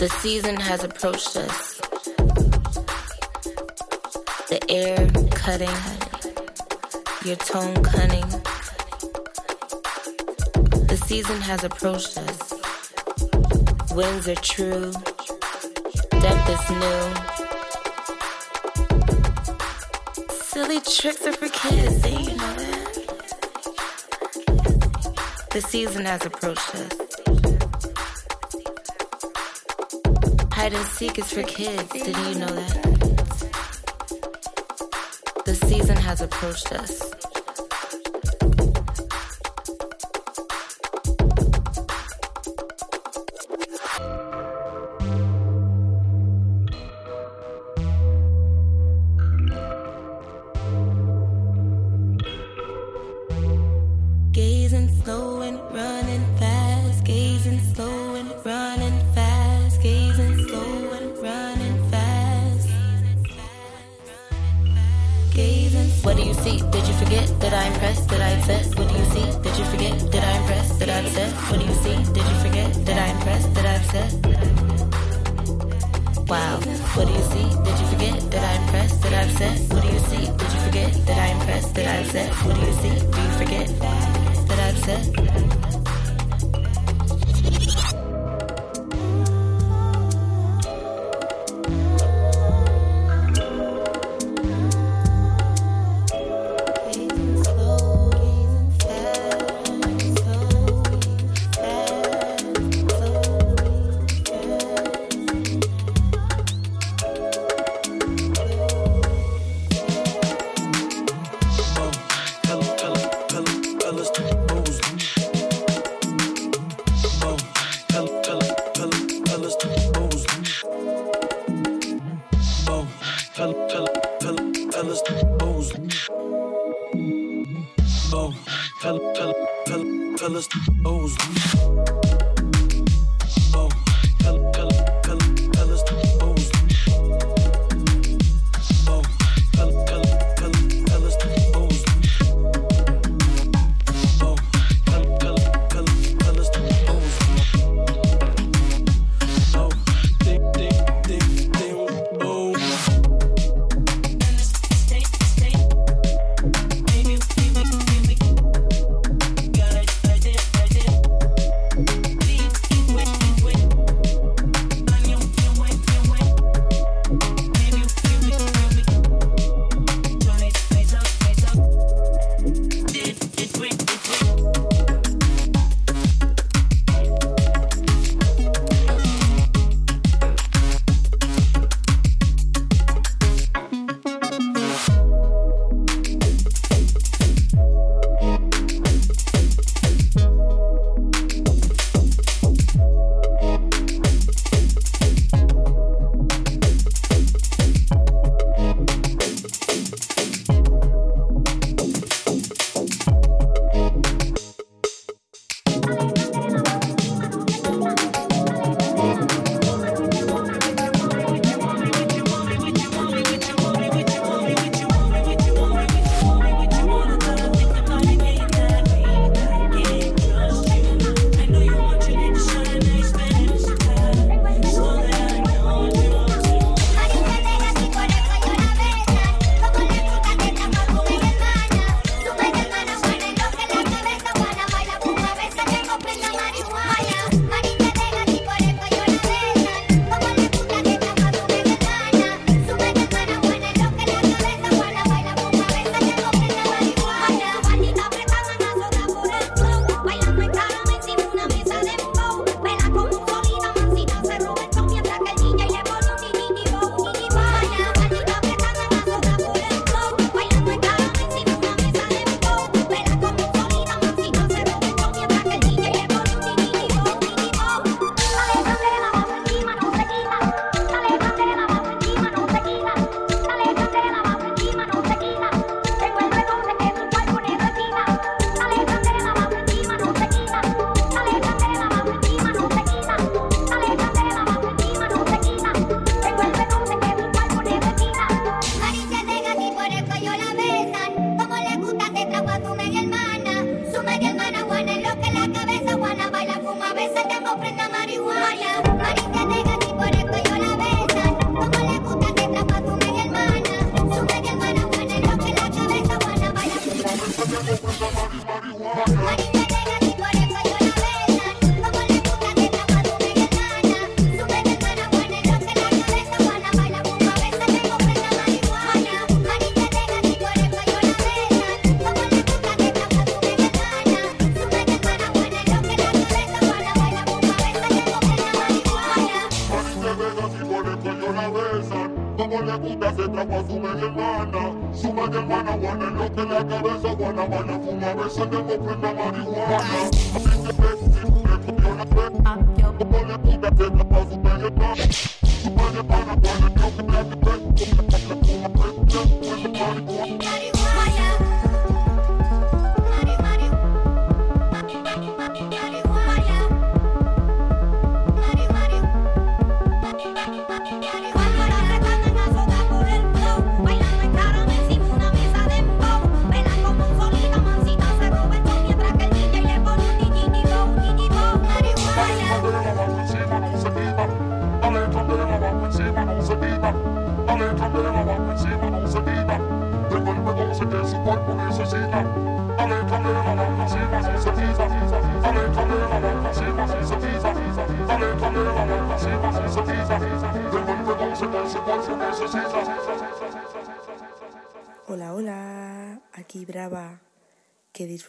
The season has approached us. The air cutting, your tone cunning. The season has approached us. Winds are true, depth is new. Silly tricks are for kids, do you know that? The season has approached us. Hide and seek is for kids. Did you know that? The season has approached us.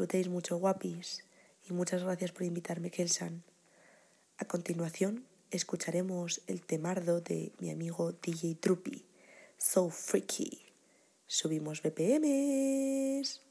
disfrutéis mucho, guapis, y muchas gracias por invitarme, Kelsan. A continuación, escucharemos el temardo de mi amigo DJ Drupi, So Freaky. Subimos BPMs.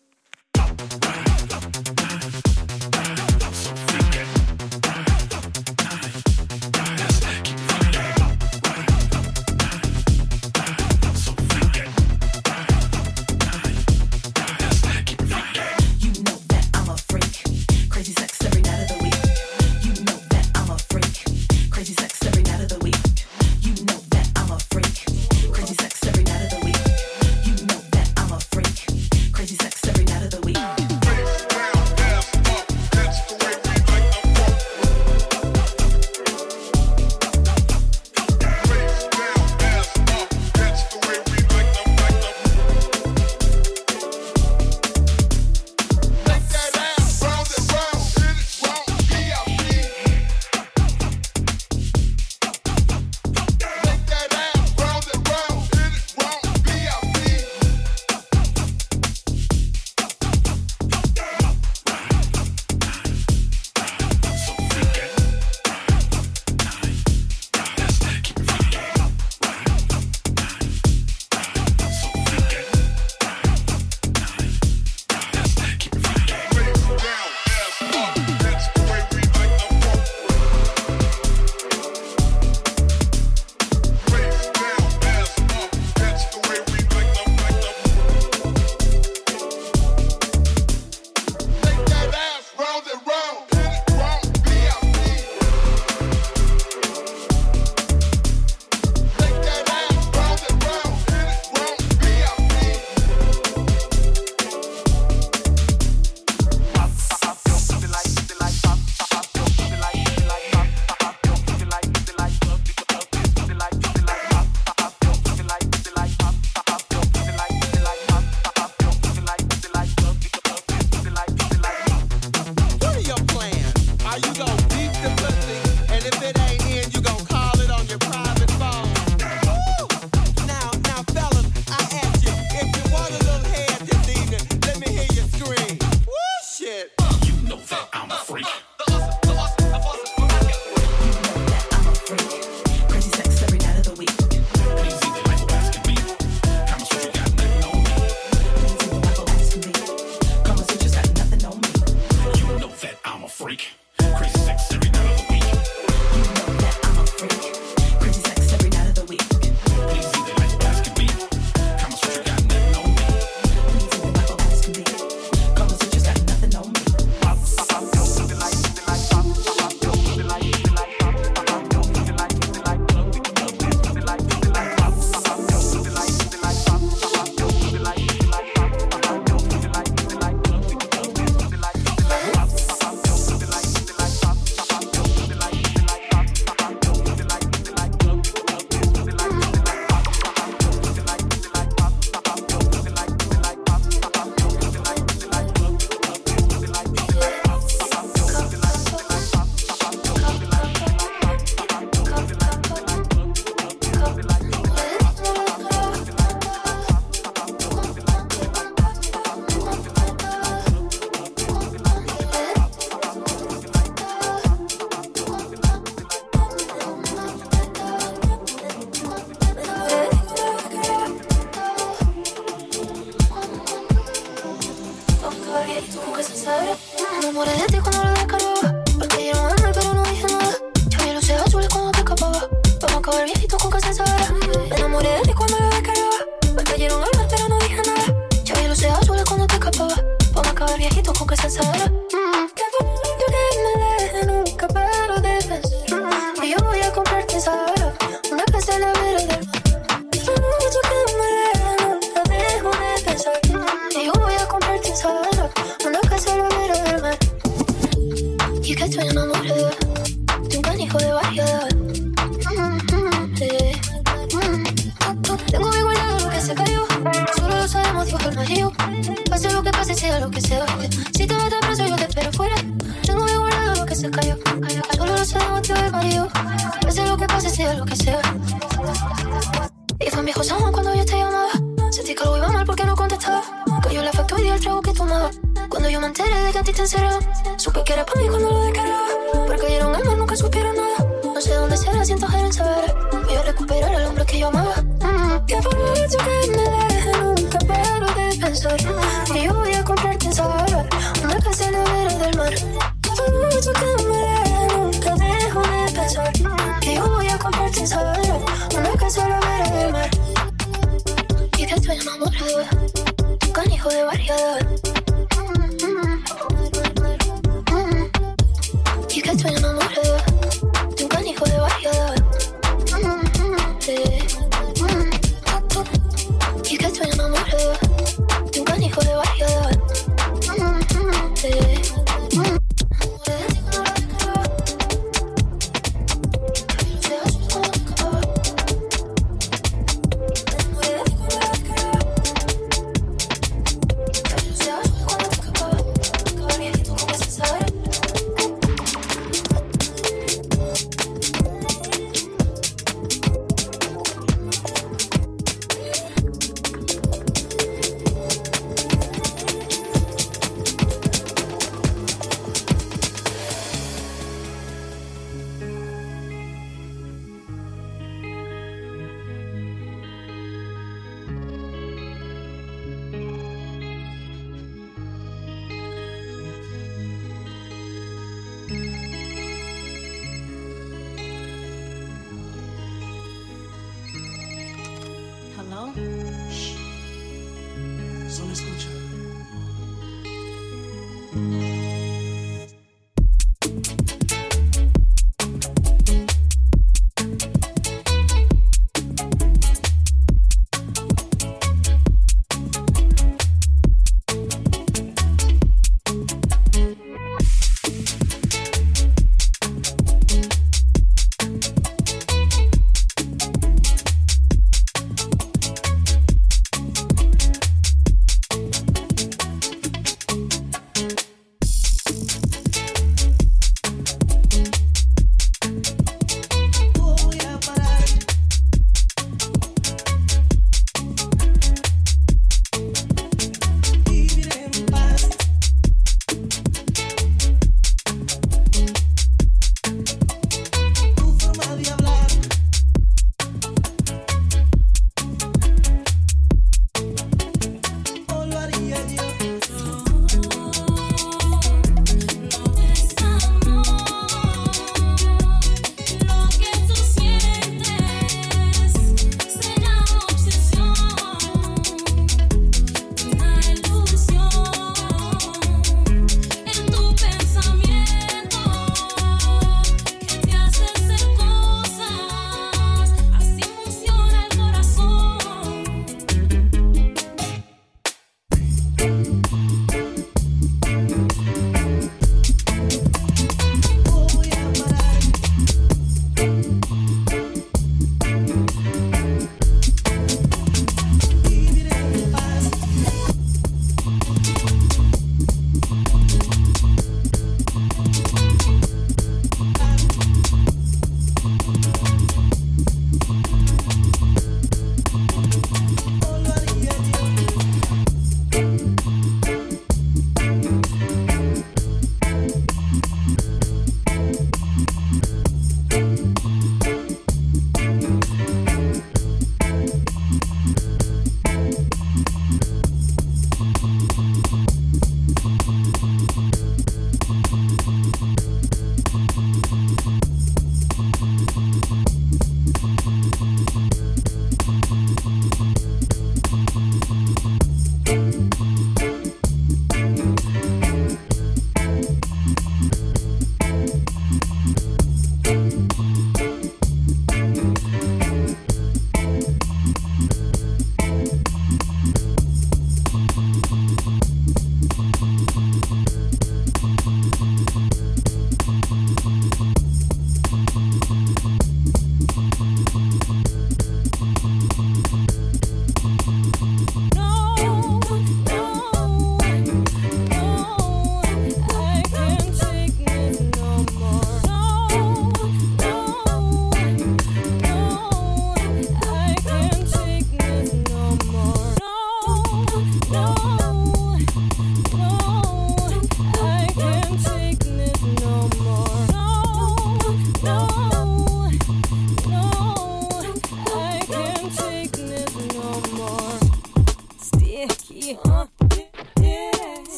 questa sera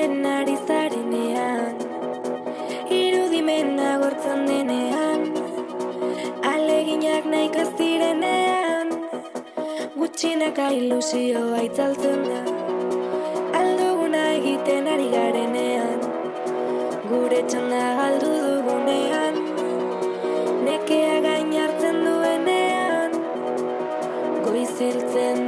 Itxaroten ari zarenean. Irudimena gortzen denean Aleginak nahiko ez direnean. Gutxinaka ilusioa itzaltzen da Alduguna egiten ari garenean. Gure txanda galdu dugunean Nekea gain hartzen duenean. Goiziltzen dira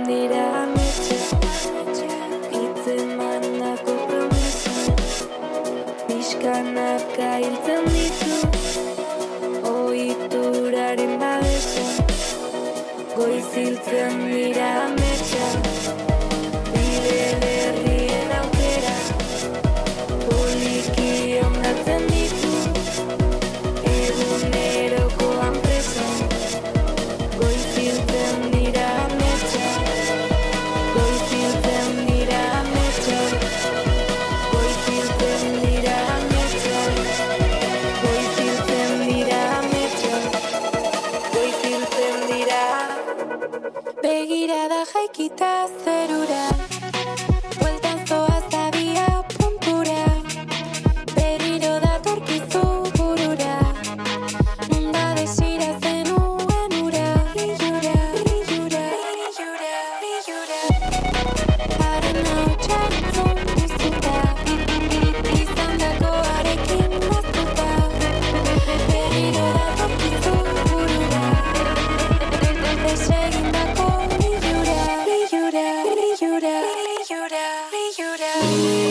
you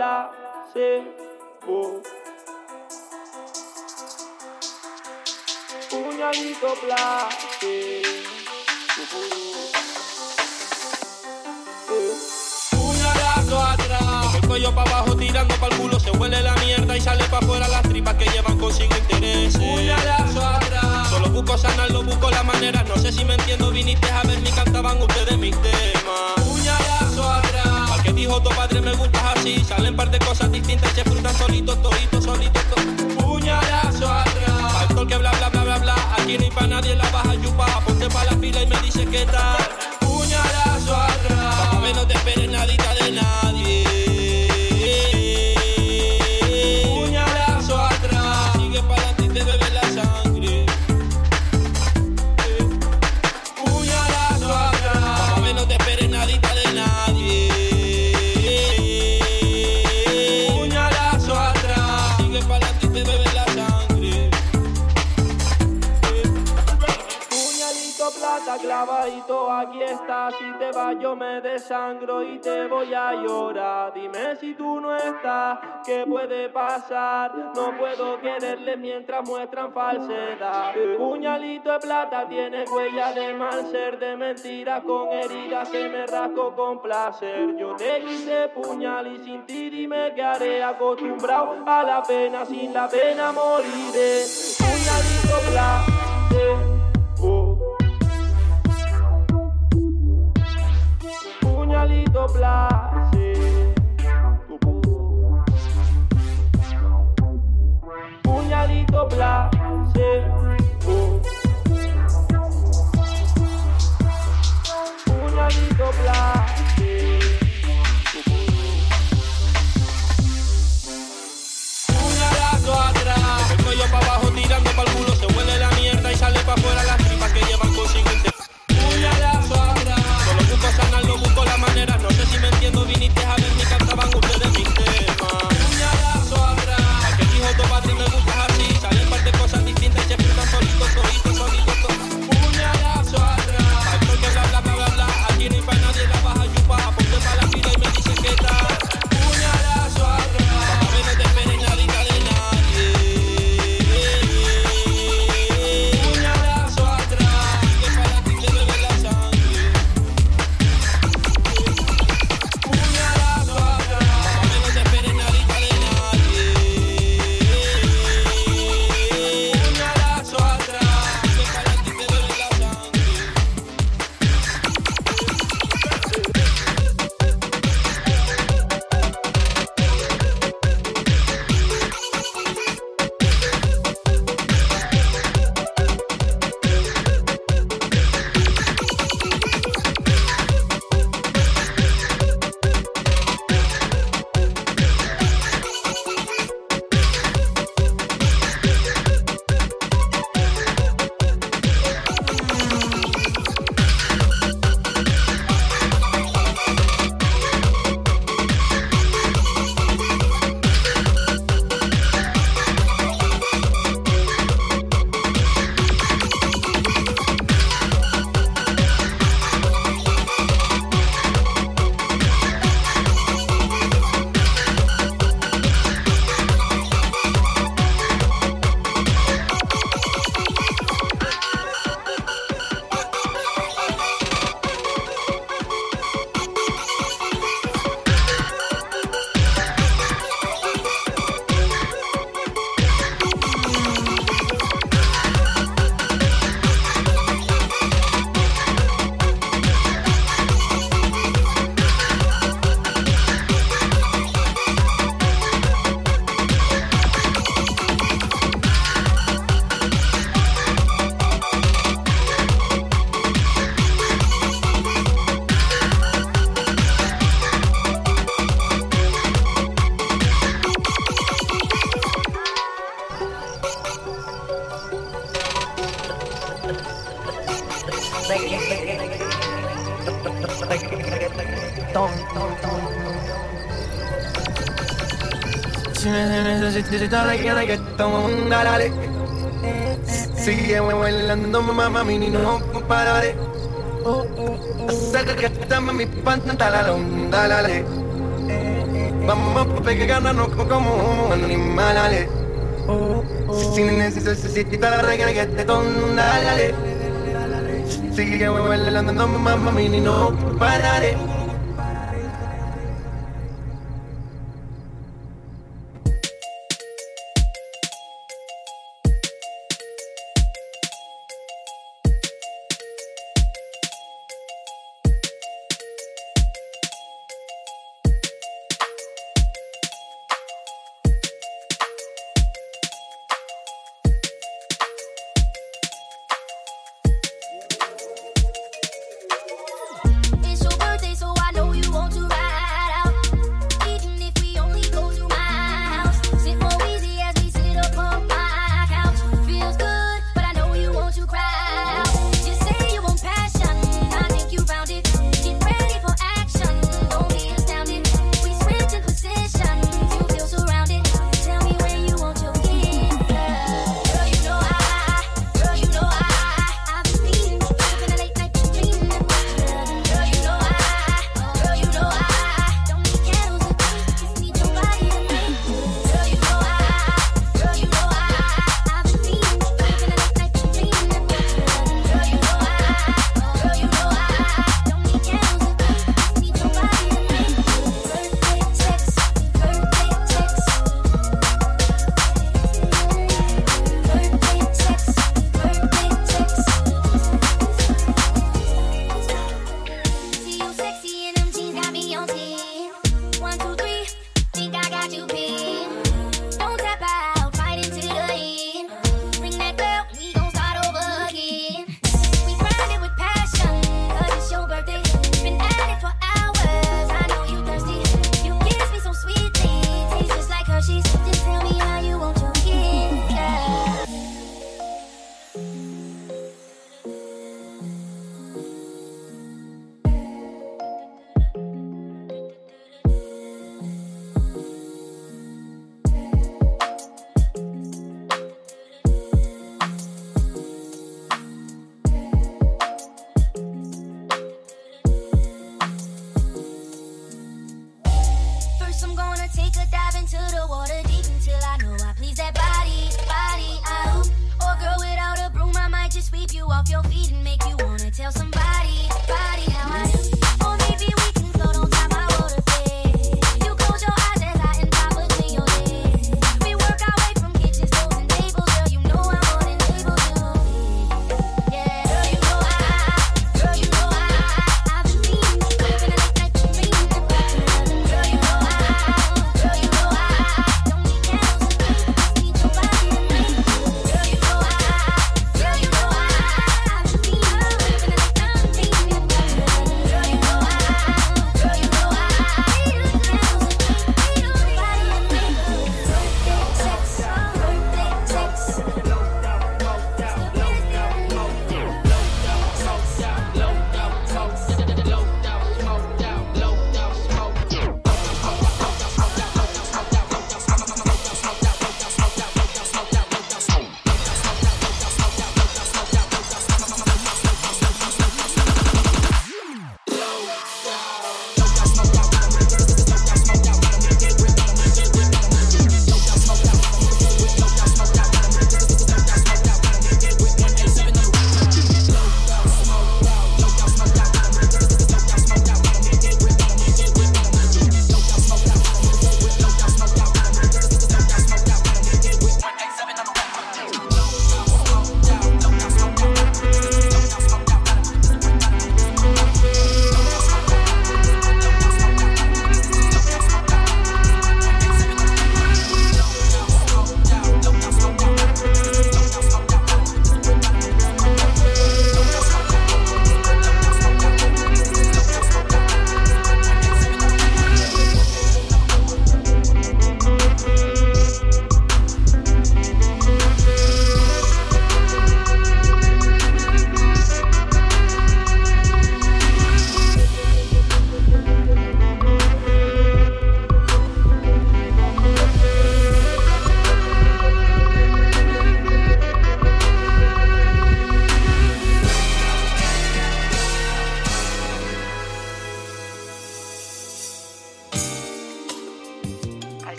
Uh. Eh. Puñalazo atrás, el cuello para abajo tirando para el culo, se huele la mierda y sale para afuera las tripas que llevan consigo intereses. Puñalazo atrás, solo busco sanarlo, busco la manera, no sé si me entiendo, viniste a ver ni cantaban ustedes mis así, salen par de cosas distintas se frutan solitos, toditos, solitos, to- Puñalazo atrás, al que bla bla bla bla bla, aquí no hay pa' nadie, la baja yupa, ponte pa' la fila y me dice qué tal. Me desangro y te voy a llorar. Dime si tú no estás, ¿qué puede pasar? No puedo quererle mientras muestran falsedad. Puñalito de plata tiene huella de mal ser, de mentiras con heridas que me rasco con placer. Yo te quise puñal y sin ti dime que haré acostumbrado a la pena, sin la pena moriré. Puñalito placer. Puñalito placer. Puñalito placer. oh. Puñalito placer. Necesitas reggaetón, dale. Sigue bailando, mamá, mini, no pararé. Acércate, mami, pantalón, dale. Vamos a pegarnos como animales. Si necesitas reggaetón, dale. Sigue bailando, mamá, mini, no pararé.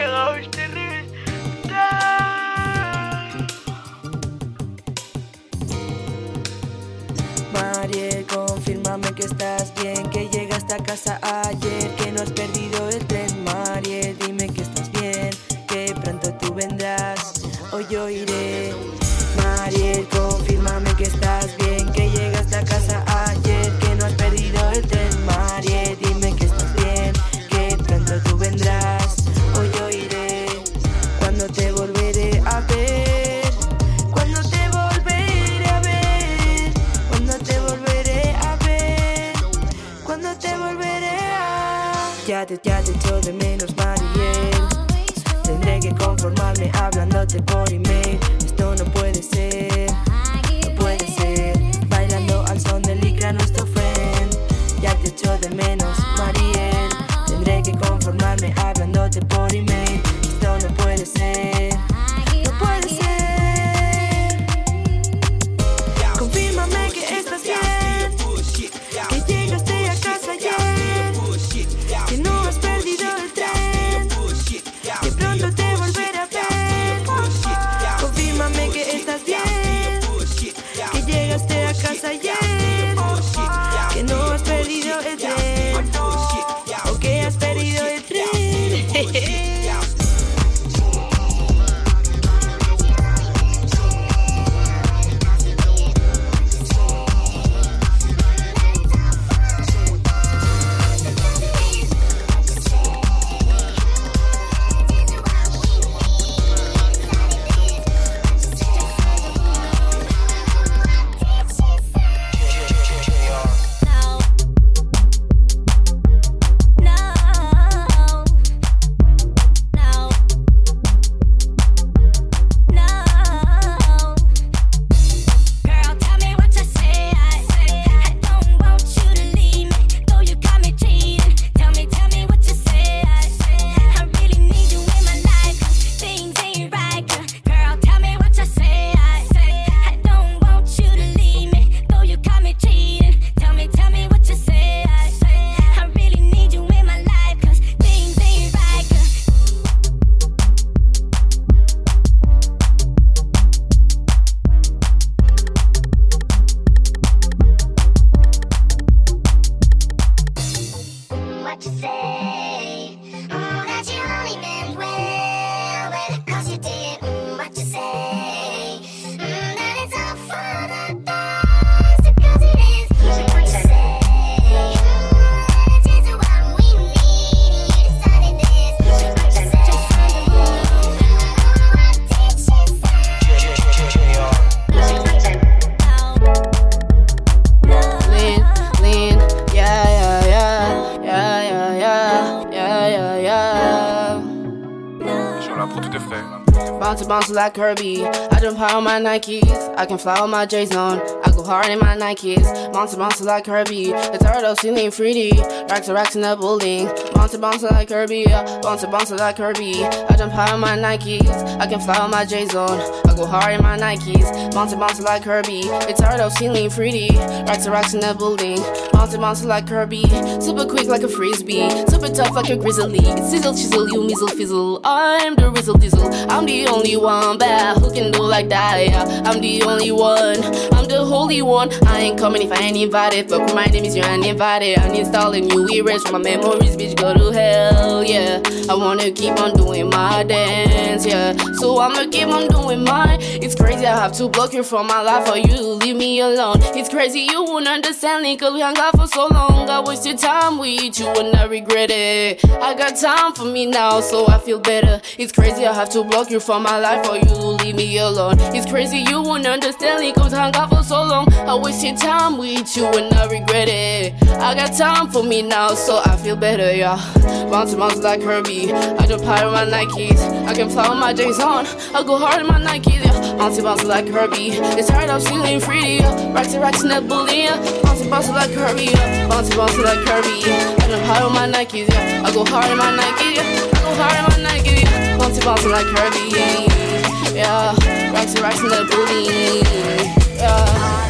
Llegado reventado. Mariel, confírmame que estás bien, que llegaste a casa ayer, que no has perdido de menos, Mariel. Tendré que conformarme hablándote por email. Like Kirby. I jump high on my Nikes. I can fly on my J's on. I go hard in my Nikes. Bounce bounce like Kirby. The turtle ceiling 3D. Racks to racks in the building. Bounce bounce like Kirby. Bounce bounce like Kirby. I jump high on my Nikes. I can fly on my J's on. I go hard in my Nikes. Bounce bounce like Kirby. The turtle ceiling 3D. Racks to racks in the building. Bounce bounce like Kirby. Super quick like a frisbee. Super tough like a grizzly. Sizzle chisel, you mizzle fizzle. I'm the Rizzle Dizzle. I'm the only one bad who can do like that. Yeah. I'm the only one. I'm the holy one. I ain't coming if I ain't invited. Fuck my name is you ain't invited. Uninstalling you, erase from my memories, bitch. Go to hell, yeah. I wanna keep on doing my dance, yeah. So I'ma keep on doing mine. It's crazy I have to block you from my life for you to leave me alone. It's crazy you won't understand it cause we out for so long. I wasted time with you and I regret it. I got time for me now, so I feel better. It's crazy I have to block you from my life or you leave me alone. It's crazy you won't understand it cause hung out for so long. I wasted time with you and I regret it. I got time for me now, so I feel better, yeah. Bounce bounce like Herbie. I high on my Nikes. I can fly with my J's on. I go hard in my Nikes, yeah. Bounce like Herbie. It's hard up ceiling free, yeah. Racks and racks in that bully, yeah. Bounce like Herbie, yeah. Bounce like Herbie, yeah. I jump high on my Nikes, yeah. I go hard in my Nikes, yeah. I go hard in my Nikes, yeah. Bounce bounce like Herbie, yeah. Racks and racks in that bully, yeah.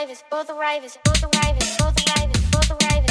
arrivers, both arrivals, both arrivals, both arrivals, both arrivals.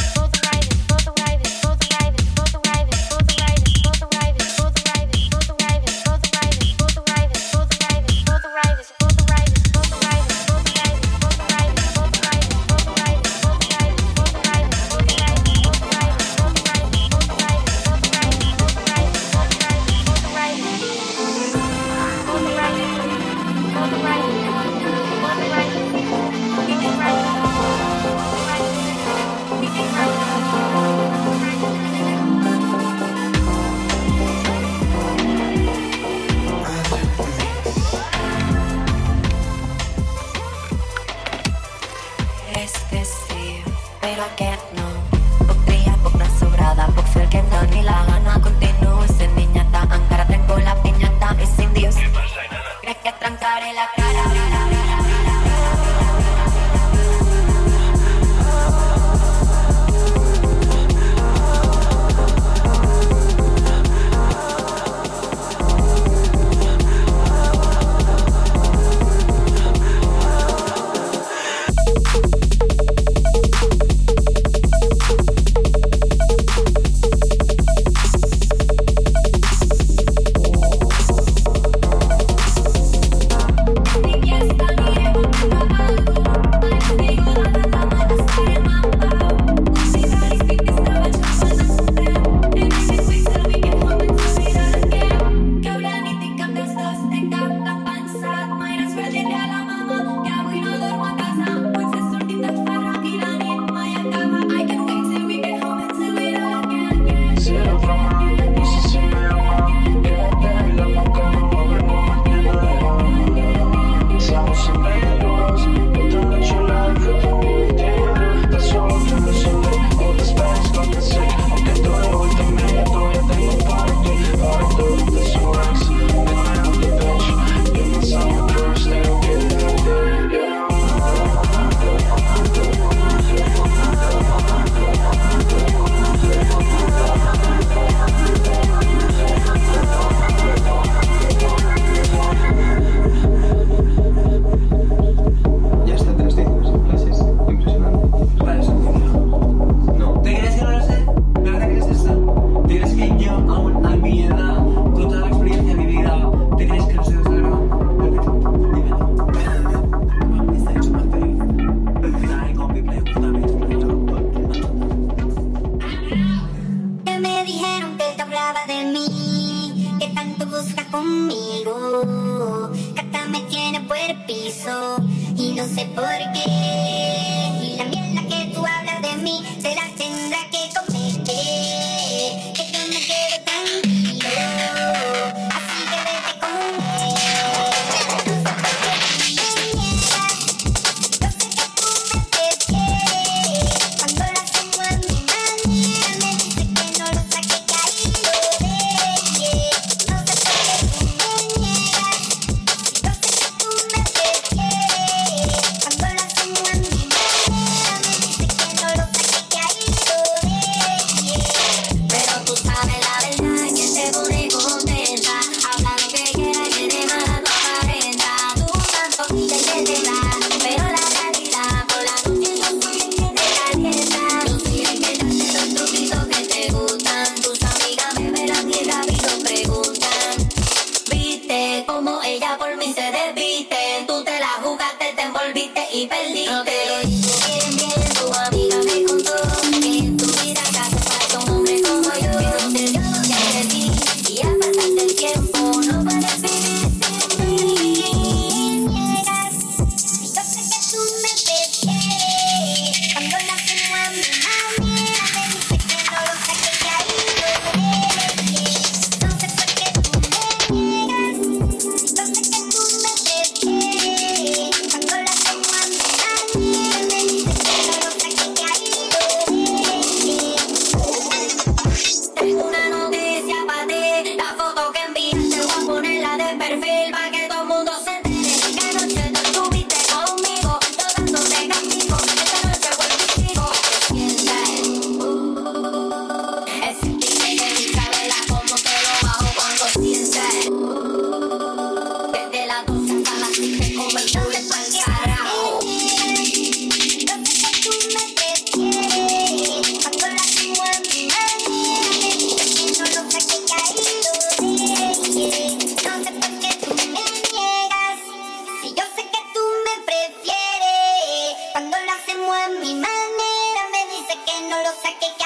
cosa que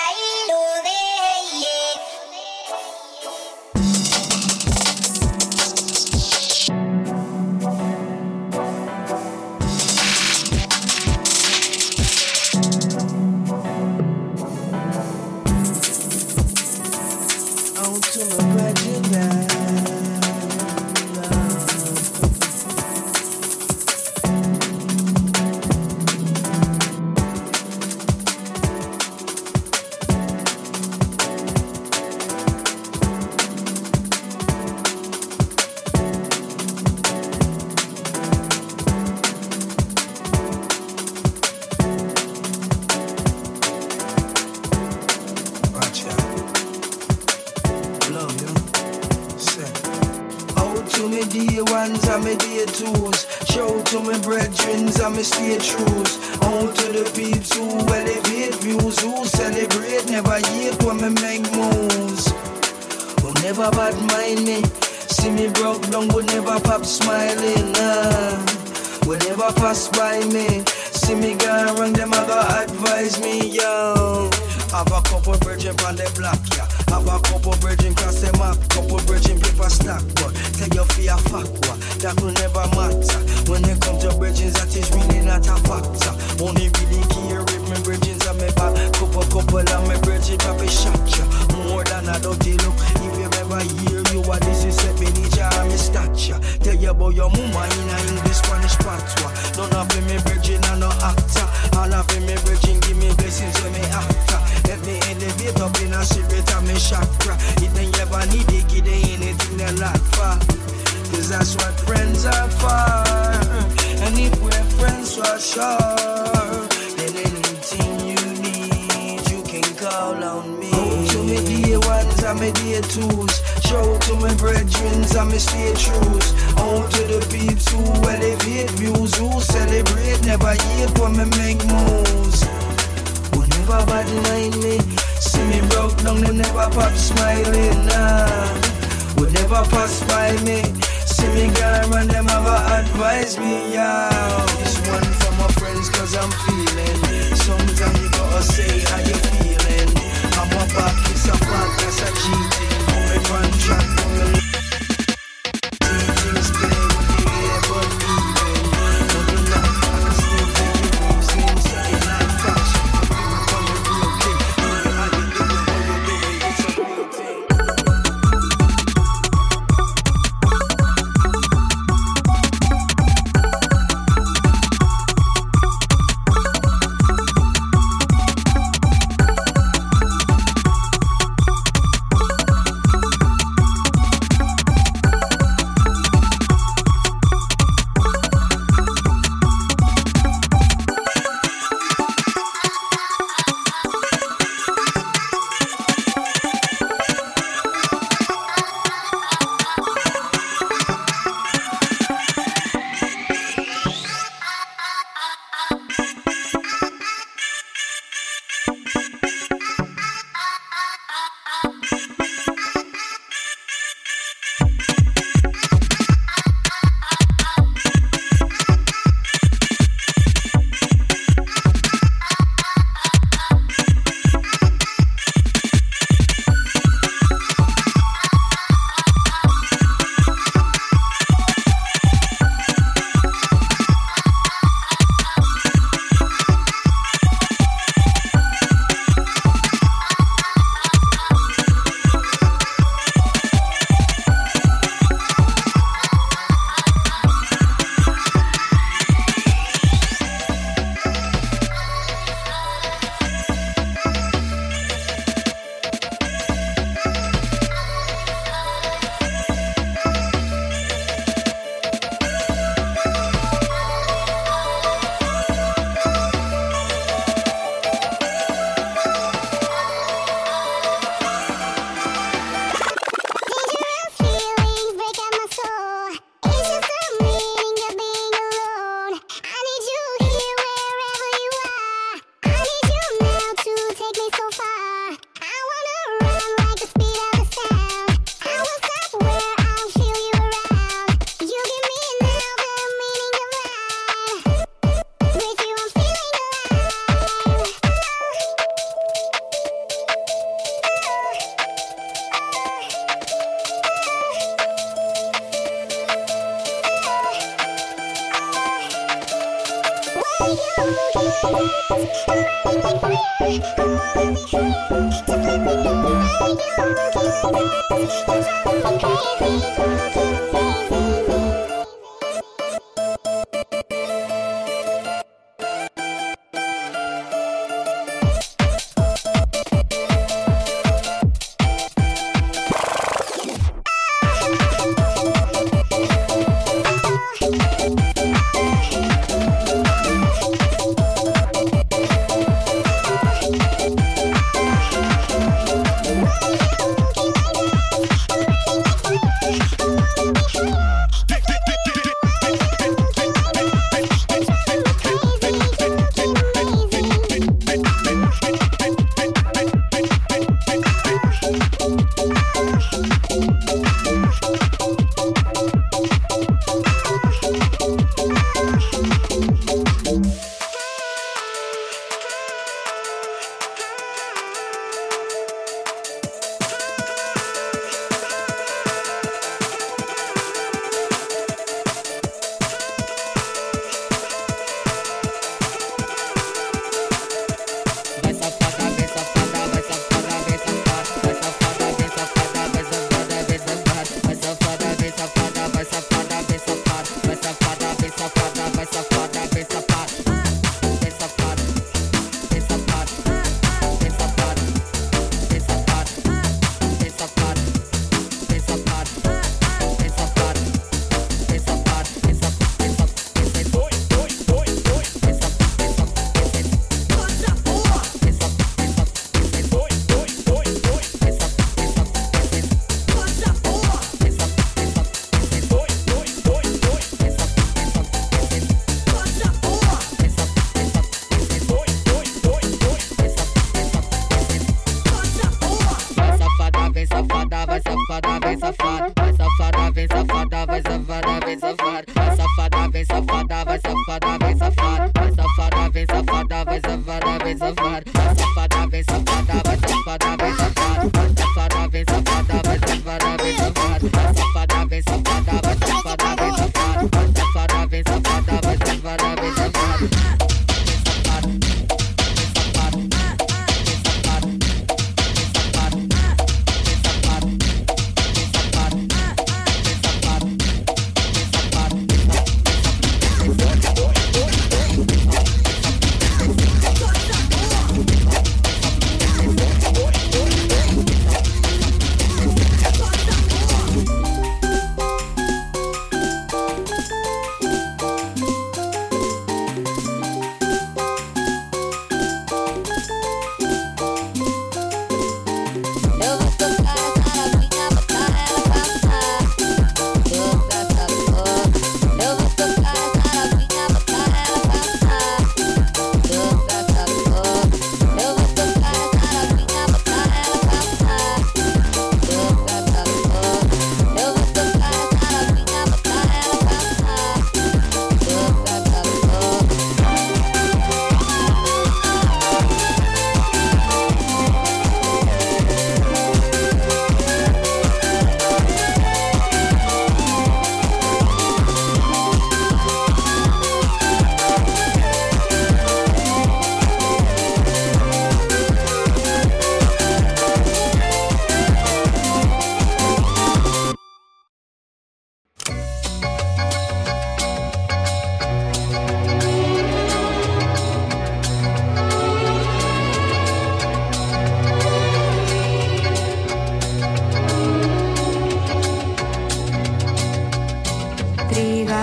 friends are far, and if we're friends, we're sure. Then anything you need, you can call on me. Oh, to me dear ones and me dear twos, show to my brethren and me stay trues. Oh, to the peeps who elevate views, who celebrate, never hate when me make moves. Who bad bad me, see me broke down, they never pop smiling. Nah, would never pass by me silly girl when them ever advise me, yeah. This one for my friends, cause I'm feeling. Sometimes you gotta say how you feeling. I'm a back, it's a fact, that's a cheating. Only one track, only.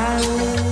I will.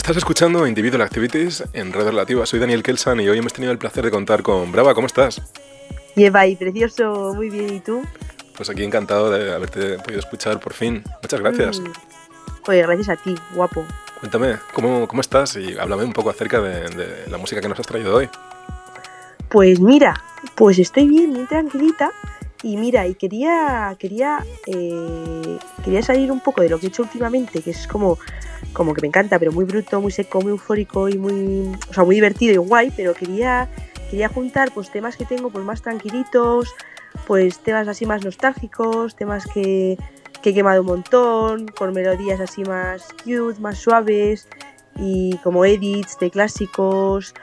Estás escuchando Individual Activities en Red Relativa. Soy Daniel Kelsan y hoy hemos tenido el placer de contar con Brava. ¿Cómo estás? Lleva y precioso, muy bien. ¿Y tú? Pues aquí encantado de haberte podido escuchar por fin. Muchas gracias. Mm. Oye, gracias a ti, guapo. Cuéntame, ¿cómo, ¿cómo estás? Y háblame un poco acerca de, de la música que nos has traído hoy. Pues mira, pues estoy bien, bien tranquilita. Y mira, y quería, quería, eh, quería salir un poco de lo que he hecho últimamente, que es como, como que me encanta, pero muy bruto, muy seco, muy eufórico y muy, o sea, muy divertido y guay, pero quería, quería juntar pues temas que tengo pues más tranquilitos, pues temas así más nostálgicos, temas que, que he quemado un montón, con melodías así más cute, más suaves y como edits de clásicos,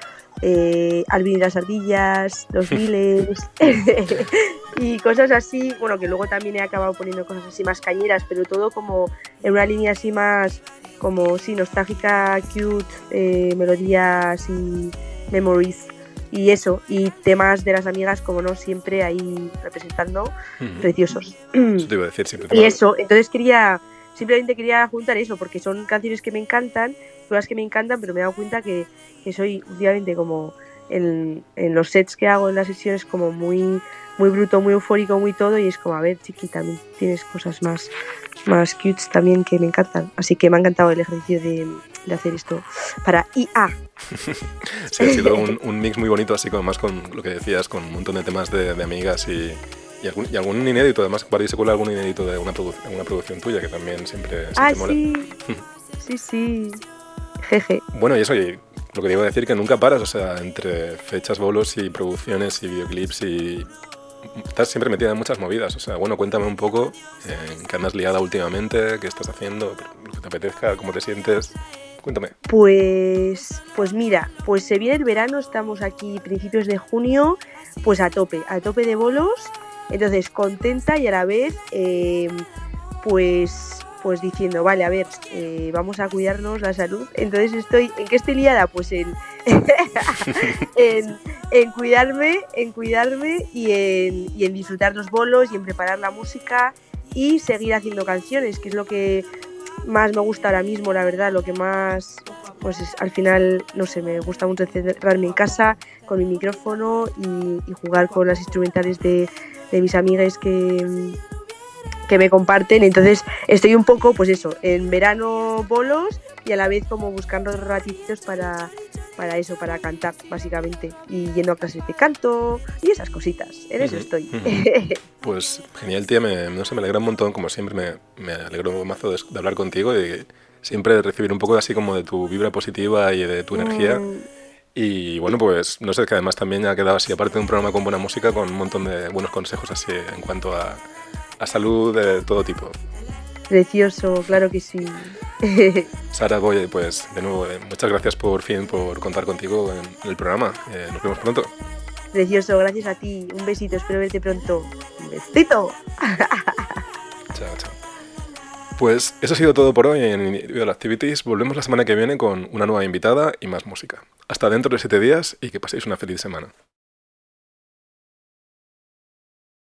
eh, Alvin y las ardillas, los miles y cosas así, bueno, que luego también he acabado poniendo cosas así más cañeras, pero todo como en una línea así más como sí, nostálgica, cute, eh, melodías y memories y eso, y temas de las amigas, como no, siempre ahí representando, preciosos. Eso te iba a decir siempre. Y eso, entonces quería, simplemente quería juntar eso, porque son canciones que me encantan, cosas que me encantan, pero me he dado cuenta que, que soy últimamente como en, en los sets que hago en las sesiones como muy, muy bruto, muy eufórico, muy todo, y es como, a ver, chiqui, también tienes cosas más, más cutes también que me encantan. Así que me ha encantado el ejercicio de, de hacer esto para IA. Sí, ha sido un, un mix muy bonito, así como más con lo que decías, con un montón de temas de, de amigas y, y, algún, y algún inédito. Además, por ahí se cuela algún inédito de una, produ- una producción tuya que también siempre, siempre Ah, mola. sí, sí, sí. Jeje. Bueno, y eso, y lo que te iba a decir que nunca paras, o sea, entre fechas, bolos y producciones y videoclips y estás siempre metida en muchas movidas. O sea, bueno, cuéntame un poco eh, en qué andas liada últimamente, qué estás haciendo, lo que te apetezca, cómo te sientes. Cuéntame. Pues, pues mira, pues se viene el verano, estamos aquí principios de junio, pues a tope, a tope de bolos, entonces contenta y a la vez, eh, pues, pues diciendo, vale, a ver, eh, vamos a cuidarnos la salud. Entonces estoy, ¿en qué estoy liada? Pues en, en, cuidarme, en cuidarme y en, y en disfrutar los bolos y en preparar la música y seguir haciendo canciones, que es lo que más me gusta ahora mismo, la verdad, lo que más, pues es, al final, no sé, me gusta mucho encerrarme en casa con mi micrófono y, y jugar con las instrumentales de, de mis amigas que, que me comparten. Entonces estoy un poco, pues eso, en verano bolos y a la vez como buscando ratitos para, para eso, para cantar, básicamente. Y yendo a clases de canto y esas cositas. En eso estoy. Pues genial, tía, me, no sé, me alegra un montón, como siempre, me, me alegro un mazo de, de hablar contigo y siempre recibir un poco así como de tu vibra positiva y de tu energía. Mm, Y bueno, pues no sé, que además también ha quedado así, aparte de un programa con buena música, con un montón de buenos consejos así en cuanto a, a salud de todo tipo. Precioso, claro que sí. Sara Boye, pues de nuevo, eh, muchas gracias por fin por contar contigo en, en el programa. Eh, nos vemos pronto. Precioso, gracias a ti. Un besito, espero verte pronto. Un besito. Chao, chao. Pues eso ha sido todo por hoy en Individual Activities. Volvemos la semana que viene con una nueva invitada y más música. Hasta dentro de siete días y que paséis una feliz semana.